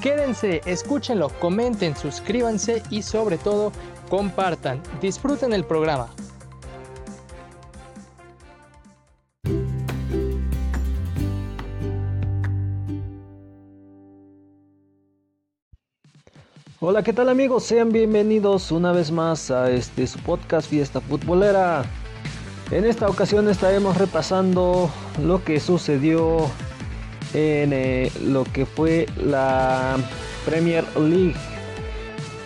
Quédense, escúchenlo, comenten, suscríbanse y sobre todo compartan. Disfruten el programa. Hola, ¿qué tal amigos? Sean bienvenidos una vez más a este su podcast Fiesta Futbolera. En esta ocasión estaremos repasando lo que sucedió en eh, lo que fue la Premier League.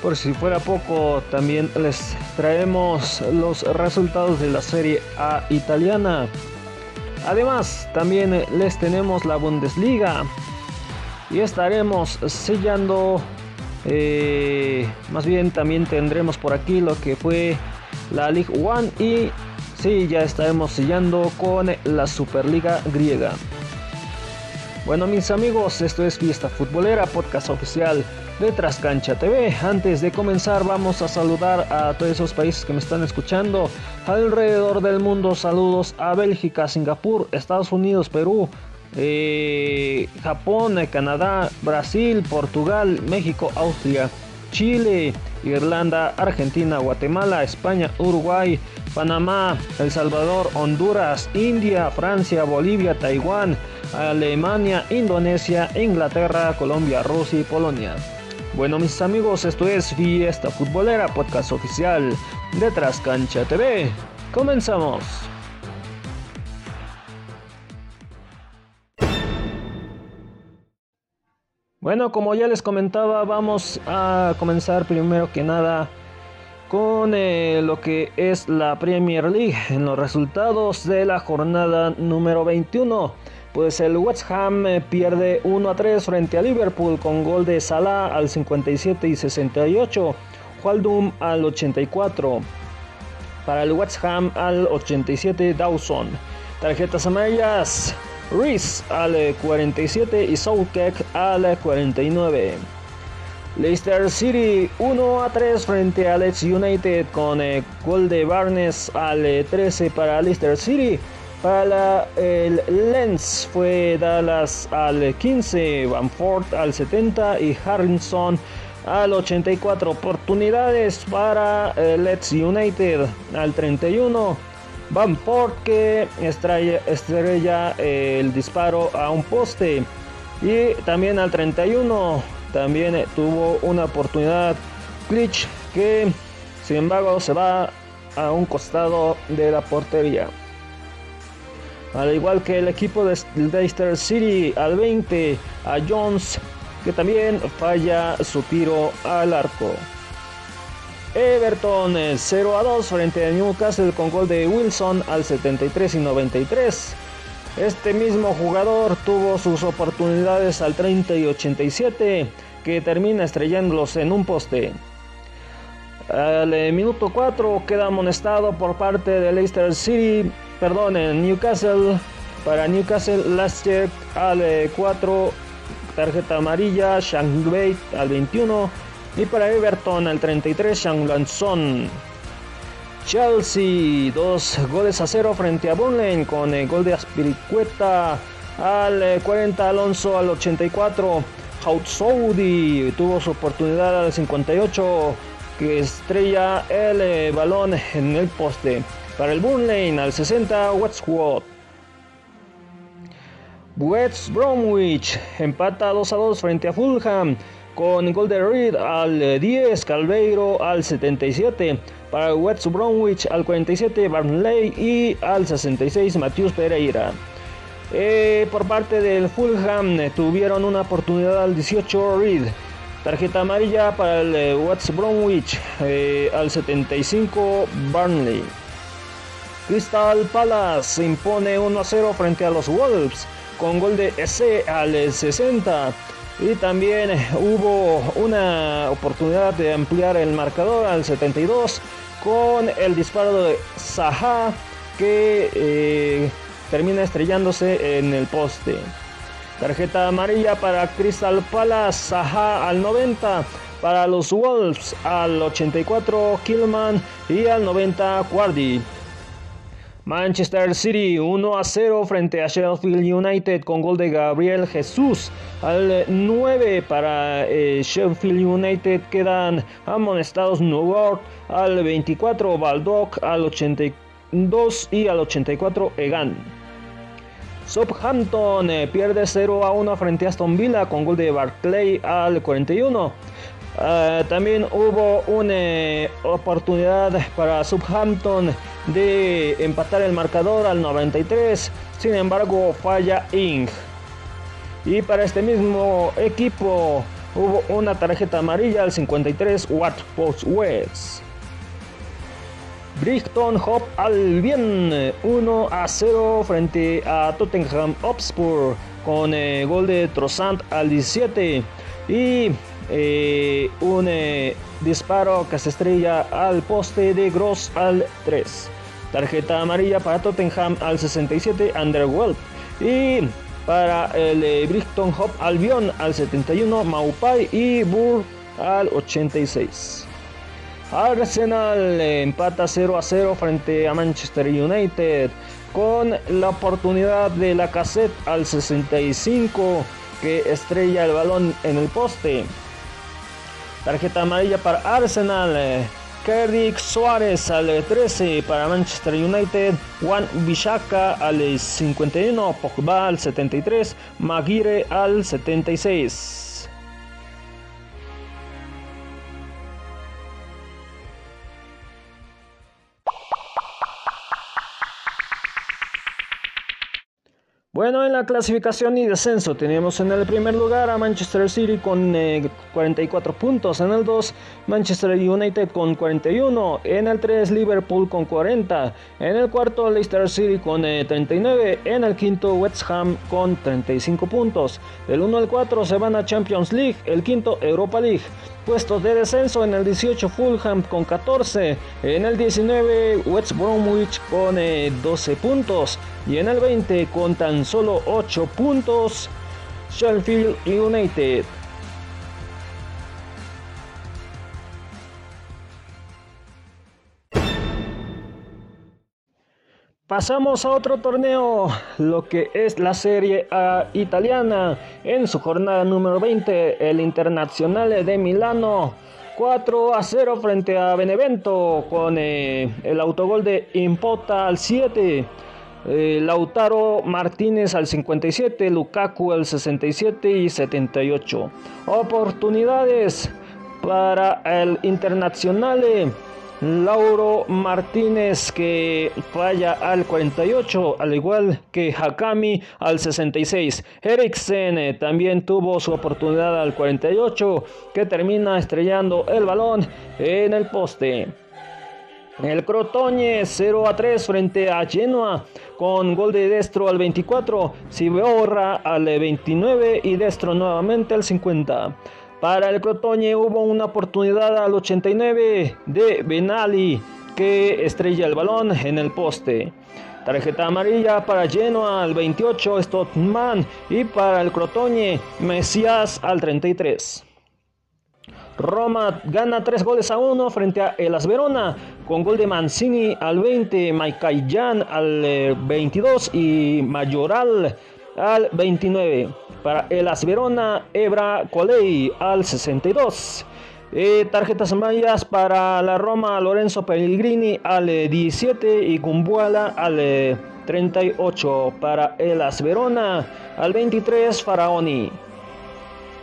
Por si fuera poco, también les traemos los resultados de la Serie A italiana. Además, también les tenemos la Bundesliga. Y estaremos sellando, eh, más bien también tendremos por aquí lo que fue la League One. Y sí, ya estaremos sellando con la Superliga griega. Bueno mis amigos, esto es Fiesta Futbolera, podcast oficial de Trascancha TV. Antes de comenzar vamos a saludar a todos esos países que me están escuchando alrededor del mundo. Saludos a Bélgica, Singapur, Estados Unidos, Perú, eh, Japón, Canadá, Brasil, Portugal, México, Austria, Chile, Irlanda, Argentina, Guatemala, España, Uruguay, Panamá, El Salvador, Honduras, India, Francia, Bolivia, Taiwán, Alemania, Indonesia, Inglaterra, Colombia, Rusia y Polonia. Bueno mis amigos, esto es Fiesta Futbolera, podcast oficial de Trascancha TV. Comenzamos. Bueno, como ya les comentaba, vamos a comenzar primero que nada con eh, lo que es la Premier League en los resultados de la jornada número 21. Pues el West Ham eh, pierde 1 a 3 frente a Liverpool con gol de Salah al 57 y 68, Waldum al 84. Para el West Ham al 87 Dawson. Tarjetas amarillas. Reese al 47 y Southgate al 49. Leicester City 1 a 3 frente a Leeds United con el gol de Barnes al 13 para Leicester City. Para el Lens fue Dallas al 15, Bamford al 70 y Harrison al 84. Oportunidades para el Leeds United al 31. Bamford que estrella, estrella el disparo a un poste. Y también al 31 también tuvo una oportunidad Glitch que sin embargo se va a un costado de la portería. Al igual que el equipo de Leicester City al 20 a Jones que también falla su tiro al arco. Everton 0 a 2 frente a Newcastle con gol de Wilson al 73 y 93. Este mismo jugador tuvo sus oportunidades al 30 y 87 que termina estrellándolos en un poste. Al eh, minuto 4 queda amonestado por parte de Leicester City, perdón, en Newcastle. Para Newcastle, Leicester al 4, eh, tarjeta amarilla, Bate al 21. Y para Everton al 33, Shang Lanson. Chelsea, dos goles a cero frente a Burnley con el gol de Aspiricueta al 40, eh, Alonso al 84. Saudi tuvo su oportunidad al 58 que estrella el eh, balón en el poste. Para el Burnley al 60 Westwood. West Bromwich empata 2 a 2 frente a Fulham con gol de Reed al 10, Calveiro al 77, para West Bromwich al 47, Barnley y al 66, Matthews Pereira. Eh, por parte del Fulham eh, tuvieron una oportunidad al 18 Reed. Tarjeta amarilla para el eh, West Bromwich al 75 Burnley. Crystal Palace se impone 1 a 0 frente a los Wolves con gol de S al 60. Y también hubo una oportunidad de ampliar el marcador al 72 con el disparo de Saha que eh, termina estrellándose en el poste. Tarjeta amarilla para Crystal Palace, Saha al 90. Para los Wolves al 84 Killman y al 90 Quardy. Manchester City 1 a 0 frente a Sheffield United con gol de Gabriel Jesús. Al 9 para eh, Sheffield United quedan amonestados York al 24 Baldock al 82 y al 84 Egan. Southampton eh, pierde 0 a 1 frente a Aston Villa con gol de Barclay al 41. Ah, también hubo una eh, oportunidad para Southampton de empatar el marcador al 93. Sin embargo, falla Ing. Y para este mismo equipo hubo una tarjeta amarilla al 53 Watford West. Brighton Hop Albion 1 a 0 frente a Tottenham Hotspur con eh, gol de Trossant al 17 y eh, un eh, disparo que se estrella al poste de Gross al 3. Tarjeta amarilla para Tottenham al 67 Underworld y para el Brighton Hop Albion al 71 Maupai y Burr al 86. Arsenal empata 0 a 0 frente a Manchester United con la oportunidad de la cassette al 65 que estrella el balón en el poste. Tarjeta amarilla para Arsenal. Kerrick Suárez al 13 para Manchester United, Juan Bishaka al 51, Pogba al 73, Maguire al 76. Bueno, en la clasificación y descenso tenemos en el primer lugar a Manchester City con 44 eh, puntos, en el 2 Manchester United con 41, en el 3 Liverpool con 40, en el cuarto Leicester City con 39, eh, en el quinto West Ham con 35 puntos. Del 1 al 4 se van a Champions League, el quinto Europa League. Puestos de descenso en el 18 Fulham con 14, en el 19 West Bromwich con 12 eh, puntos y en el 20 con tan solo 8 puntos Sheffield United. Pasamos a otro torneo, lo que es la Serie A italiana. En su jornada número 20, el Internacional de Milano 4 a 0 frente a Benevento con eh, el autogol de Impota al 7. Eh, Lautaro Martínez al 57, Lukaku al 67 y 78. Oportunidades para el Internacional. Lauro Martínez que falla al 48, al igual que Hakami al 66. Eriksen eh, también tuvo su oportunidad al 48, que termina estrellando el balón en el poste. El Crotoñe 0 a 3 frente a Genoa con gol de Destro al 24, Sibeorra al 29 y Destro nuevamente al 50. Para el Crotoñe hubo una oportunidad al 89 de Benali que estrella el balón en el poste. Tarjeta amarilla para Genoa al 28 Stottman y para el Crotoñe Mesías al 33. Roma gana 3 goles a 1 frente a Elas Verona con gol de Mancini al 20, Jan al 22 eh, y Mayoral al 29. Para el Asverona, Ebra Colei al 62. Eh, tarjetas amarillas para la Roma, Lorenzo Pellegrini al 17 y Gumbuala al 38. Para el Asverona, al 23, Faraoni.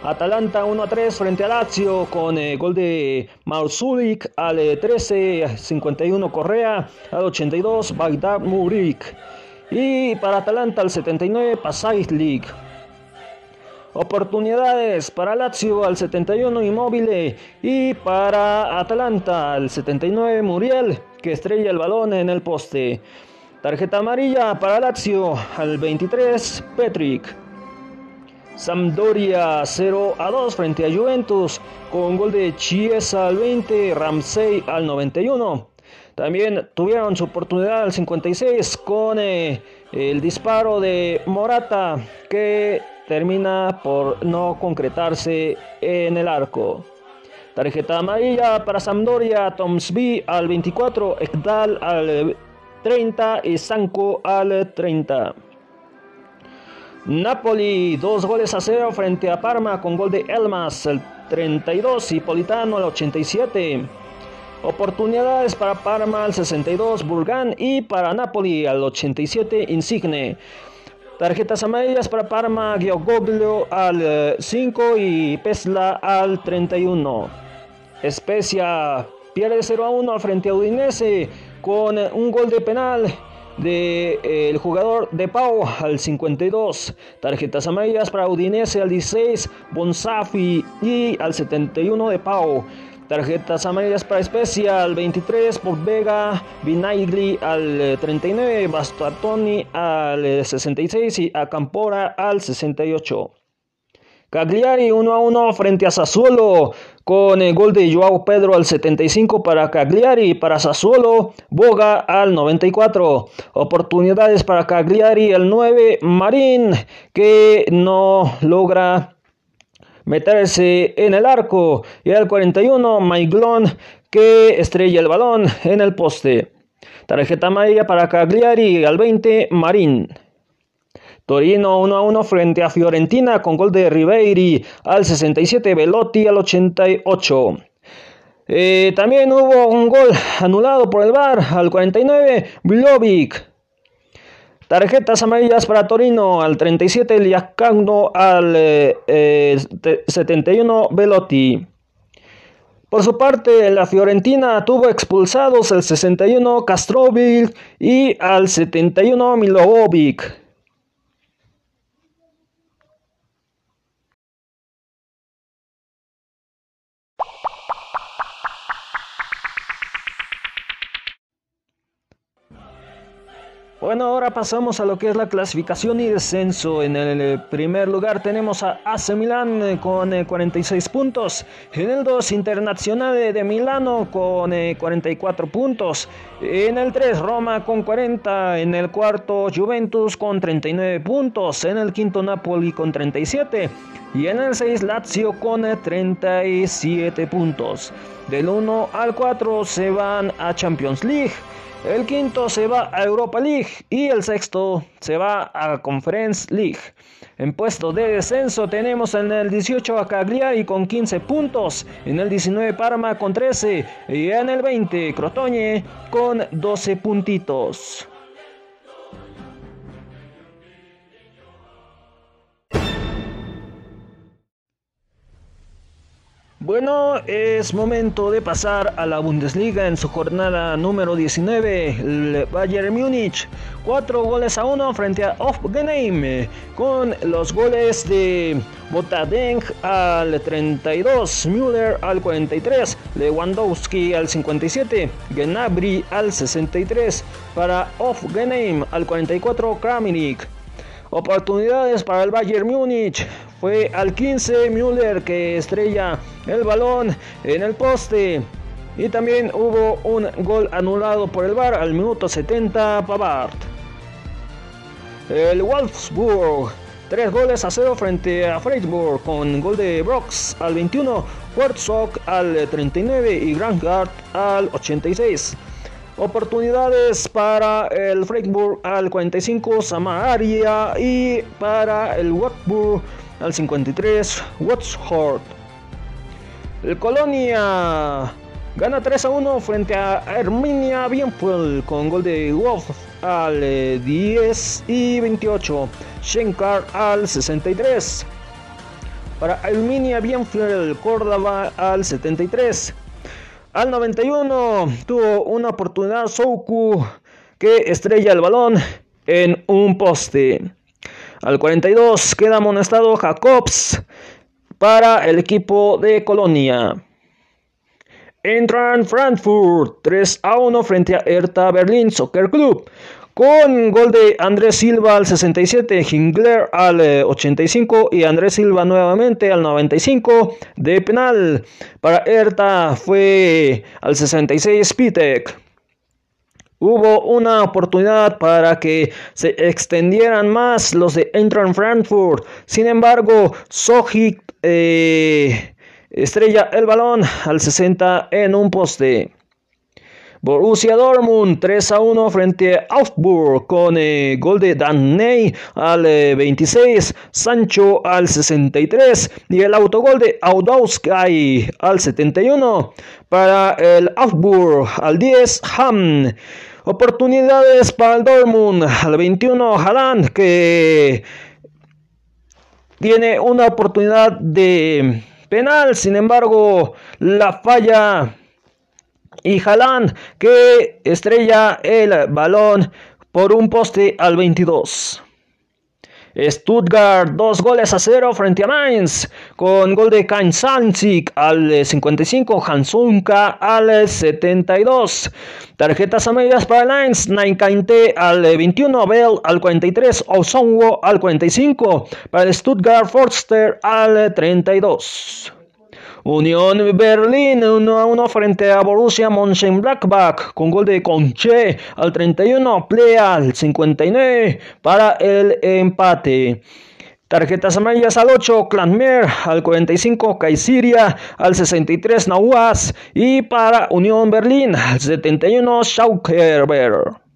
Atalanta 1 a 3 frente a Lazio con eh, gol de Marzulik al 13, 51 Correa, al 82 Bagdad Murik. Y para Atalanta al 79 Pasais League. Oportunidades para Lazio al 71 Inmóvil y para Atalanta al 79 Muriel que estrella el balón en el poste. Tarjeta amarilla para Lazio al 23 Petrick. Sampdoria 0 a 2 frente a Juventus con gol de Chiesa al 20, Ramsey al 91. También tuvieron su oportunidad al 56 con eh, el disparo de Morata que termina por no concretarse en el arco. Tarjeta amarilla para Sampdoria, Tomsby al 24, Ekdal al 30 y Sanko al 30. Napoli, dos goles a cero frente a Parma con gol de Elmas al 32 y Politano al 87. Oportunidades para Parma al 62, Burgan y para Napoli al 87, Insigne. Tarjetas amarillas para Parma, Giogoglio al 5 eh, y Pesla al 31. Especia pierde 0 a 1 frente a Udinese con un gol de penal del de, el jugador de Pau al 52. Tarjetas amarillas para Udinese al 16, Bonsafi y al 71 de Pau. Tarjetas amarillas para Especia al 23, por Vega, Vinagli al 39, Bastatoni al 66 y Acampora al 68. Cagliari 1 a 1 frente a Sassuolo con el gol de Joao Pedro al 75 para Cagliari, para Sassuolo, Boga al 94. Oportunidades para Cagliari al 9, Marín que no logra meterse en el arco y al 41 Maiglon que estrella el balón en el poste. Tarjeta amarilla para Cagliari al 20 Marín. Torino 1 a 1 frente a Fiorentina con gol de Ribeiri al 67, Velotti al 88. Eh, también hubo un gol anulado por el VAR al 49, Blovic. Tarjetas amarillas para Torino al 37, Liacagno al 71, eh, Velotti. Por su parte, la Fiorentina tuvo expulsados al 61 Castrovic y al 71 Milovovic. Bueno, ahora pasamos a lo que es la clasificación y descenso. En el eh, primer lugar tenemos a AC Milan eh, con 46 eh, puntos. En el 2, Internacional de Milano con 44 puntos. En el 3, Roma con 40. En el cuarto, Juventus con 39 puntos. En el quinto, Napoli con 37. Y en el 6, Lazio con 37 puntos. Del 1 al 4 se van a Champions League. El quinto se va a Europa League y el sexto se va a Conference League. En puesto de descenso tenemos en el 18 a Cagliari con 15 puntos, en el 19 Parma con 13 y en el 20 Crotoñe con 12 puntitos. Bueno, es momento de pasar a la Bundesliga en su jornada número 19. El Bayern Múnich, 4 goles a 1 frente a Hoffenheim, con los goles de Botadeng al 32, Müller al 43, Lewandowski al 57, Gnabry al 63, para Hoffenheim al 44, Kramnik. Oportunidades para el Bayern Múnich. Fue al 15 Müller que estrella el balón en el poste. Y también hubo un gol anulado por el VAR al minuto 70 Pavard. El Wolfsburg, tres goles a cero frente a Freiburg con gol de Brox al 21, Herzog al 39 y Grandgard al 86. Oportunidades para el Freiburg al 45, Samaria y para el Watford al 53, Watford. El Colonia gana 3 a 1 frente a Herminia Bienfeld con gol de Wolf al 10 y 28, Shenkar al 63. Para Herminia Bienfeld, Córdoba al 73. Al 91 tuvo una oportunidad Souku que estrella el balón en un poste. Al 42 queda amonestado Jacobs para el equipo de Colonia. Entran Frankfurt 3 a 1 frente a Hertha Berlin Soccer Club con gol de Andrés Silva al 67, Hingler al 85 y Andrés Silva nuevamente al 95 de penal. Para Hertha fue al 66 Spitek. Hubo una oportunidad para que se extendieran más los de Eintracht Frankfurt. Sin embargo, Sojic eh, estrella el balón al 60 en un poste. Borussia Dortmund 3 a 1 frente a Augsburg con eh, gol de Daney al 26, eh, Sancho al 63 y el autogol de Audowski al 71 para el Augsburg al 10 Ham. Oportunidades para el Dortmund al 21 Haaland que tiene una oportunidad de penal, sin embargo la falla y Haaland que estrella el balón por un poste al 22. Stuttgart, dos goles a cero frente a Mainz, con gol de Kainzanzik al 55, Hansunka al 72. Tarjetas amarillas para Mainz, Nainkainte al 21, Bell al 43, Osongo al 45, para el Stuttgart Forster al 32. Unión Berlín 1 a 1 frente a Borussia Mönchengladbach con gol de Conche al 31, Plea al 59 para el empate. Tarjetas amarillas al 8, Clanmer al 45, Kaisiria al 63, Nauas y para Unión Berlín al 71, Schaukerber.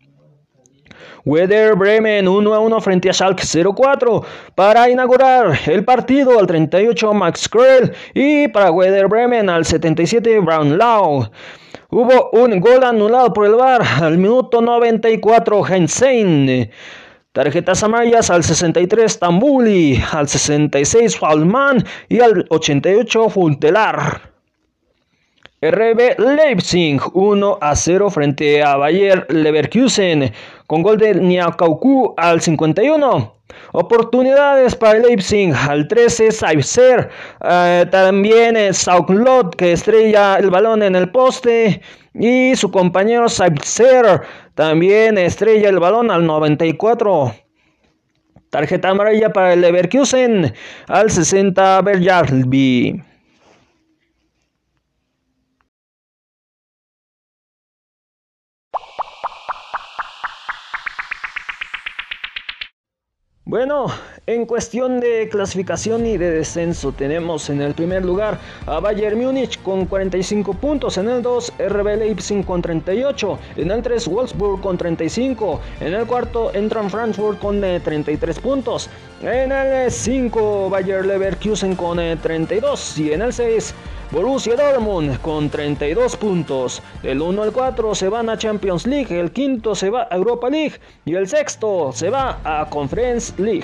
Werder Bremen 1 a 1 frente a Schalke 04 para inaugurar el partido al 38 Max Krell y para Werder Bremen al 77 Brown Lau. Hubo un gol anulado por el VAR al minuto 94 Hensein. Tarjetas amarillas al 63 Tambuli, al 66 Falman y al 88 Funtelar. RB Leipzig 1 a 0 frente a Bayer Leverkusen con gol de Niakauku al 51. Oportunidades para Leipzig al 13, Saibser, eh, también Sauklot que estrella el balón en el poste y su compañero Saibser también estrella el balón al 94. Tarjeta amarilla para el Leverkusen al 60, Berjarby. Bueno, en cuestión de clasificación y de descenso tenemos en el primer lugar a Bayern Múnich con 45 puntos, en el 2 RB Leipzig con 38, en el 3 Wolfsburg con 35, en el cuarto entran Frankfurt con 33 eh, puntos, en el 5 Bayer Leverkusen con 32 eh, y en el 6 Borussia Dortmund con 32 puntos. El 1 al 4 se van a Champions League, el quinto se va a Europa League y el sexto se va a Conference League.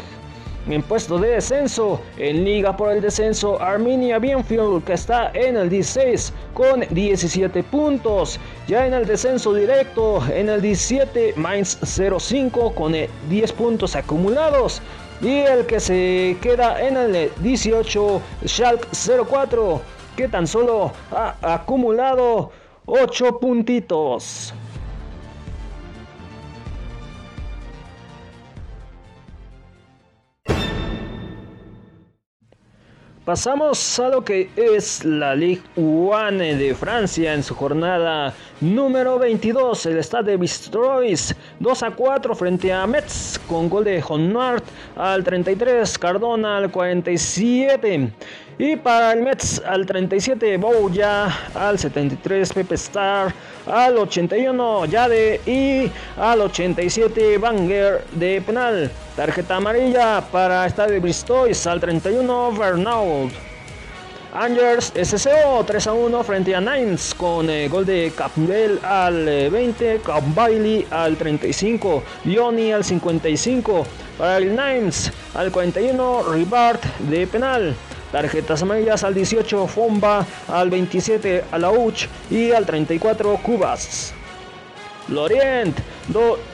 En puesto de descenso, en liga por el descenso, Arminia Bienfield que está en el 16 con 17 puntos. Ya en el descenso directo, en el 17, Mainz 05 con 10 puntos acumulados. Y el que se queda en el 18, Schalke 04 que tan solo ha acumulado 8 puntitos. Pasamos a lo que es la Ligue 1 de Francia en su jornada número 22. El Stade de Bistrois 2 a 4 frente a Metz con gol de Honart al 33, Cardona al 47. Y para el Mets al 37, Bouya al 73, Pepe Star al 81, Yade y al 87, Banger de penal. Tarjeta amarilla para Estadio Bristois al 31, Bernaud. Angers SCO 3 a 1 frente a Nines con eh, gol de Campbell al 20, eh, Bailey al 35, Dioni al 55. Para el Nines al 41, Ribart de penal. Tarjetas amarillas al 18 Fomba, al 27 Alauch y al 34 Cubas. Lorient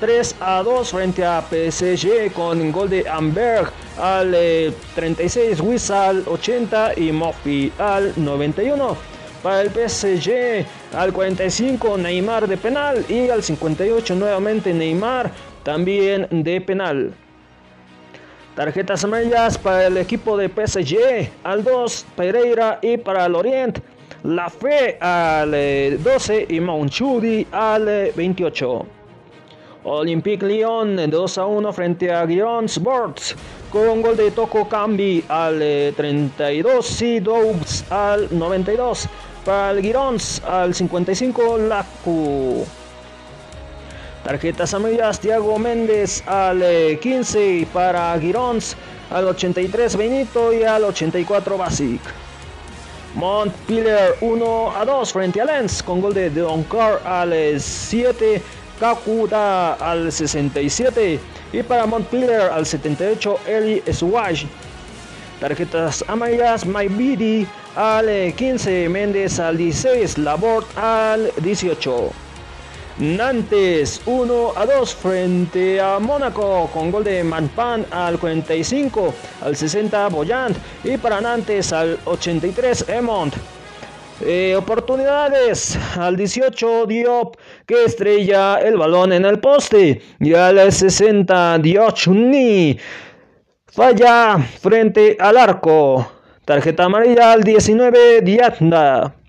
3 a 2 frente a PSG con gol de Amberg al 36, eh, Wissal 80 y Moffi al 91. Para el PSG al 45 Neymar de penal y al 58 nuevamente Neymar también de penal. Tarjetas amarillas para el equipo de PSG, al 2 Pereira y para el Orient, La Fe al 12 eh, y Monchudi al 28. Eh, Olympique Lyon 2 a 1 frente a Giron Sports con gol de Toco Cambi al 32 y Dobbs al 92. Para el Girons al 55 Lacu. Tarjetas amarillas Thiago Méndez al 15 eh, para Girons al 83 Benito y al 84 Basic. Montpellier 1 a 2 frente a Lens con gol de Doncar al 7 Kakuda al 67 y para Montpellier al 78 Eli Swash. Tarjetas amarillas Bidi al 15, Méndez al 16, Labort al 18. Nantes 1 a 2 frente a Mónaco con gol de Manpan al 45, al 60 Boyant y para Nantes al 83 Emont. Eh, oportunidades al 18 Diop que estrella el balón en el poste y al 60 Diochuni falla frente al arco. Tarjeta amarilla al 19 Diatna.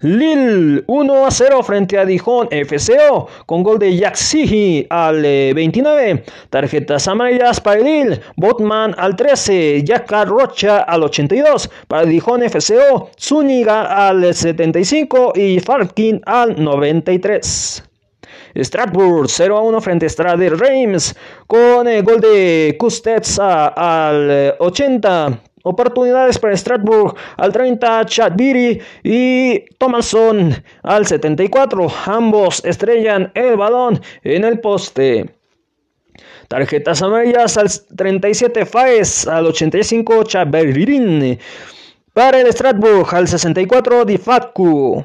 Lille 1 a 0 frente a Dijon FCO con gol de Yaxigi al 29. Eh, Tarjetas amarillas para Lille. Botman al 13. Yakar Rocha al 82. Para Dijon FCO. Zúñiga al 75 y Farkin al 93. Strasbourg 0 a 1 frente a Strade Reims con el gol de Kustets al 80. Oportunidades para Strasbourg al 30, Chadbiri y Thomason al 74. Ambos estrellan el balón en el poste. Tarjetas amarillas al 37, Faes al 85, Chaberin. Para el Strasbourg al 64, Difatku.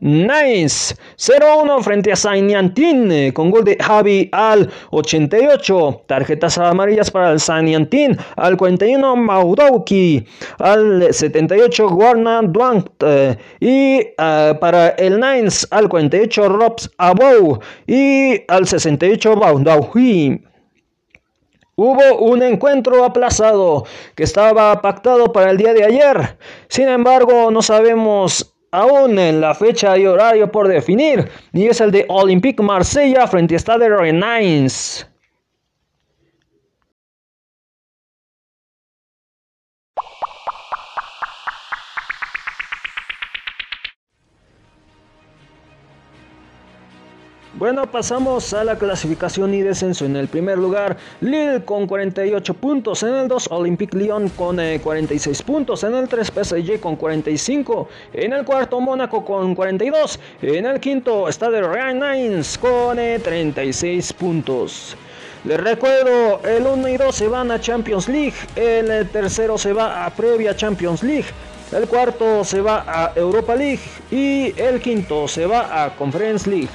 Nice 0-1 frente a Sainiantin eh, con gol de Javi al 88. Tarjetas amarillas para el Sainiantin al 41 Maudouki al 78 Warner Duant eh, y eh, para el Nines al 48 Robs Abou y al 68 Baudauhi. Hubo un encuentro aplazado que estaba pactado para el día de ayer. Sin embargo, no sabemos aún en la fecha y horario por definir, y es el de Olympique Marsella frente a Stade Rennes. Bueno, pasamos a la clasificación y descenso. En el primer lugar, Lille con 48 puntos. En el 2, Olympique Lyon con 46 eh, puntos. En el 3, PSG con 45. En el cuarto, Mónaco con 42. En el quinto, Stade Rennes con 36 eh, puntos. Les recuerdo, el 1 y 2 se van a Champions League. El tercero se va a previa Champions League. El cuarto se va a Europa League. Y el quinto se va a Conference League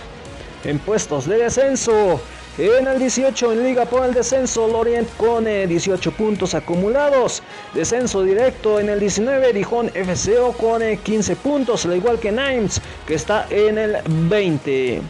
en puestos de descenso. En el 18 en Liga por el descenso, Lorient con 18 puntos acumulados. Descenso directo en el 19, Dijon FCO con 15 puntos, al igual que Nimes, que está en el 20.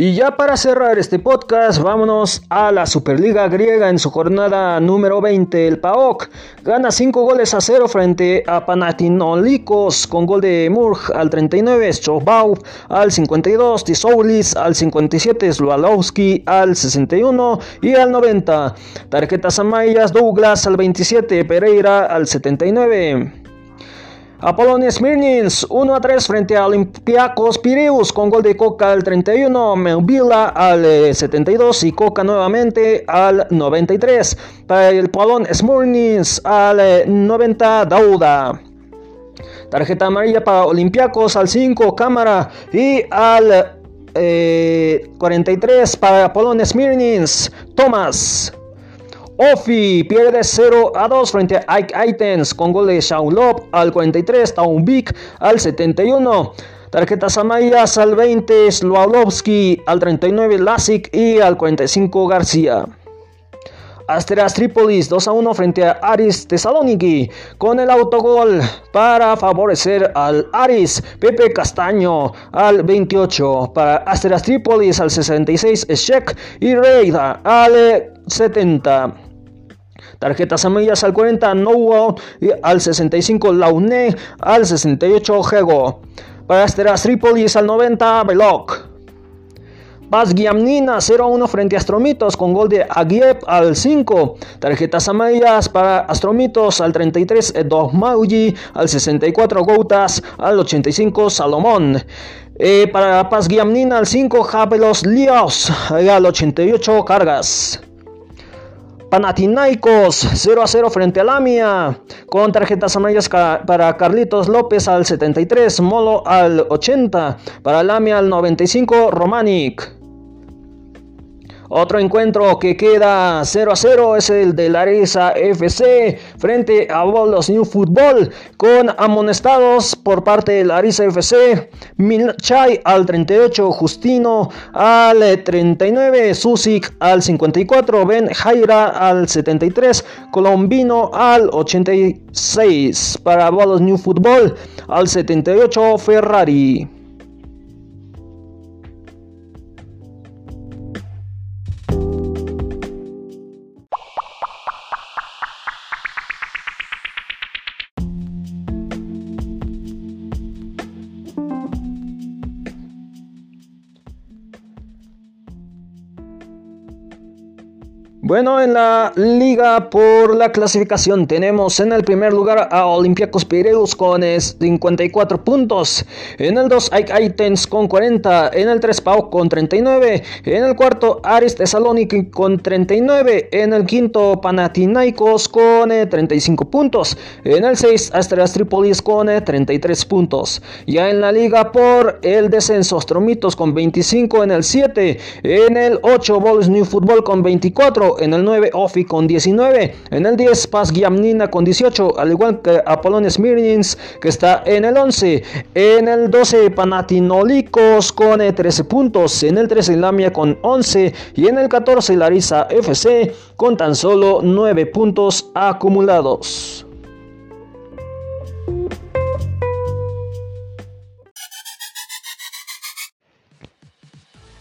Y ya para cerrar este podcast, vámonos a la Superliga griega en su jornada número 20. El PAOK gana 5 goles a 0 frente a Panathinaikos con gol de Murg al 39, Strobau al 52, Tisoulis al 57, Slawowski al 61 y al 90. Tarjetas amarillas Douglas al 27, Pereira al 79. Apolonia Smirnins 1 a 3 frente a Olympiacos Pireus con gol de Coca al 31, Melvila al 72 eh, y Coca nuevamente al 93. Para el Polón Smirnins al 90 eh, Dauda. Tarjeta amarilla para Olympiacos al 5 Cámara y al 43 eh, para Apolón Smirnins Thomas. Ofi pierde 0 a 2 frente a Ike Items con gol de Shaulop al 43, Taunvik al 71. Tarjetas amarillas al 20, Slawowski al 39, Lasik y al 45, García. Asteras Tripolis 2 a 1 frente a Aris Thessaloniki con el autogol para favorecer al Aris. Pepe Castaño al 28 para Asteras Tripolis al 66 Shek y Reida al 70. Tarjetas amarillas al 40, No al 65, Laune al 68, Jego. Para Asteras Tripolis al 90, Veloc. Paz Guiamnina 0-1 frente a Astromitos con gol de Aguiep al 5. Tarjetas amarillas para Astromitos al 33, Mauji al 64, Goutas al 85, Salomón. Eh, para Paz Guiamnina al 5, Jabelos Líos al 88, Cargas. Panathinaikos 0 a 0 frente a Lamia con tarjetas amarillas para Carlitos López al 73, Molo al 80, para Lamia al 95, Romanic. Otro encuentro que queda 0 a 0 es el de Larissa FC frente a Bolos New Football con amonestados por parte de Larissa FC. Milchay al 38, Justino al 39, Susik al 54, Ben Jaira al 73, Colombino al 86 para Bolos New Football al 78, Ferrari. Bueno, en la liga por la clasificación tenemos en el primer lugar a Olympiacos Pireus con 54 puntos. En el 2 hay Items con 40. En el 3 Pau con 39. En el cuarto Aris Thessaloniki con 39. En el quinto Panathinaikos con 35 eh, puntos. En el 6 Astras Tripolis con 33 eh, puntos. Ya en la liga por el descenso Astromitos con 25 en el 7. En el 8 Bols New Football con 24 en el 9 Ofi con 19, en el 10 Paz Giamnina con 18, al igual que Apollon Smirnins que está en el 11, en el 12 Panatinolicos con 13 puntos, en el 13 Lamia con 11 y en el 14 Larissa FC con tan solo 9 puntos acumulados.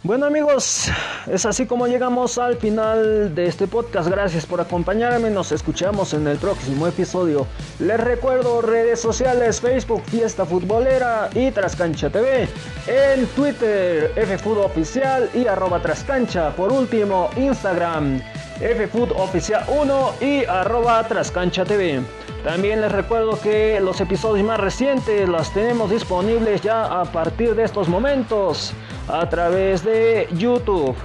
Bueno amigos, es así como llegamos al final de este podcast. Gracias por acompañarme. Nos escuchamos en el próximo episodio. Les recuerdo redes sociales, Facebook Fiesta Futbolera y Trascancha TV. En Twitter, FFood Oficial y arroba Trascancha. Por último, Instagram, FFood Oficial 1 y arroba Trascancha TV. También les recuerdo que los episodios más recientes los tenemos disponibles ya a partir de estos momentos a través de YouTube.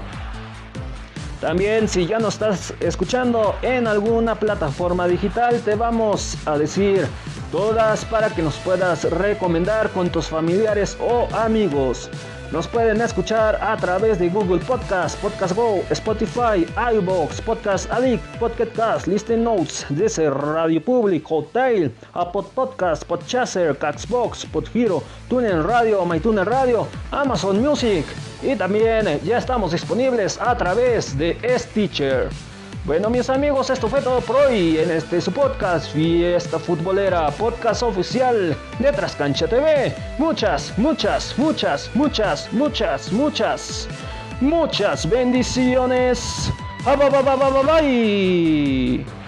También si ya nos estás escuchando en alguna plataforma digital, te vamos a decir todas para que nos puedas recomendar con tus familiares o amigos. Nos pueden escuchar a través de Google Podcast, Podcast Go, Spotify, iBox, Podcast Addict, Podcast Cast, Listen Notes, Deezer, Radio Public, Hotel, Apple Podcast, Podchaser, Caxbox, Podhero, TuneIn Radio, MyTuner Radio, Amazon Music y también ya estamos disponibles a través de Stitcher. Bueno, mis amigos, esto fue todo por hoy en este su podcast Fiesta Futbolera, podcast oficial de Trascancha TV. Muchas, muchas, muchas, muchas, muchas, muchas, muchas bendiciones. Bye.